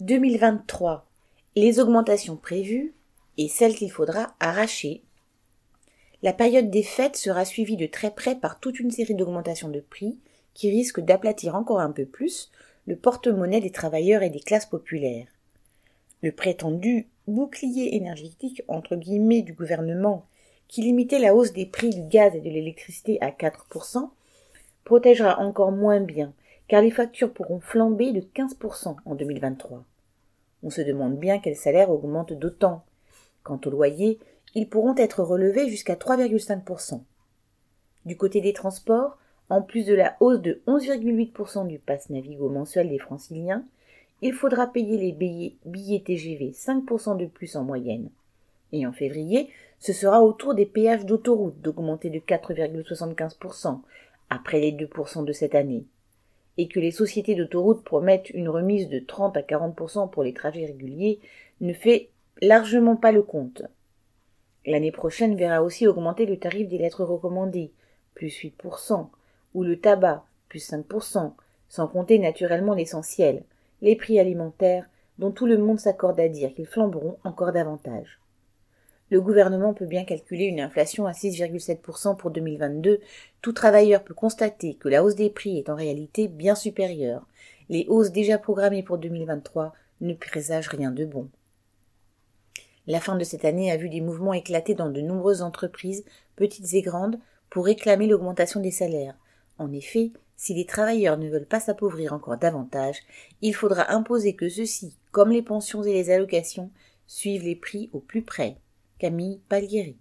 2023. Les augmentations prévues et celles qu'il faudra arracher. La période des fêtes sera suivie de très près par toute une série d'augmentations de prix qui risquent d'aplatir encore un peu plus le porte-monnaie des travailleurs et des classes populaires. Le prétendu bouclier énergétique entre guillemets du gouvernement qui limitait la hausse des prix du gaz et de l'électricité à 4%, protégera encore moins bien, car les factures pourront flamber de 15% en 2023. On se demande bien quels salaires augmentent d'autant. Quant au loyer, ils pourront être relevés jusqu'à 3,5%. Du côté des transports, en plus de la hausse de 11,8% du pass Navigo mensuel des franciliens, il faudra payer les billets, billets TGV 5% de plus en moyenne. Et en février, ce sera au tour des péages d'autoroute d'augmenter de 4,75%, après les 2% de cette année. Et que les sociétés d'autoroute promettent une remise de 30 à 40% pour les trajets réguliers ne fait largement pas le compte. L'année prochaine verra aussi augmenter le tarif des lettres recommandées, plus 8%, ou le tabac, plus 5%, sans compter naturellement l'essentiel, les prix alimentaires, dont tout le monde s'accorde à dire qu'ils flamberont encore davantage. Le gouvernement peut bien calculer une inflation à 6,7% pour 2022. Tout travailleur peut constater que la hausse des prix est en réalité bien supérieure. Les hausses déjà programmées pour 2023 ne présagent rien de bon. La fin de cette année a vu des mouvements éclater dans de nombreuses entreprises, petites et grandes, pour réclamer l'augmentation des salaires. En effet, si les travailleurs ne veulent pas s'appauvrir encore davantage, il faudra imposer que ceux-ci, comme les pensions et les allocations, suivent les prix au plus près. Camille Palieri.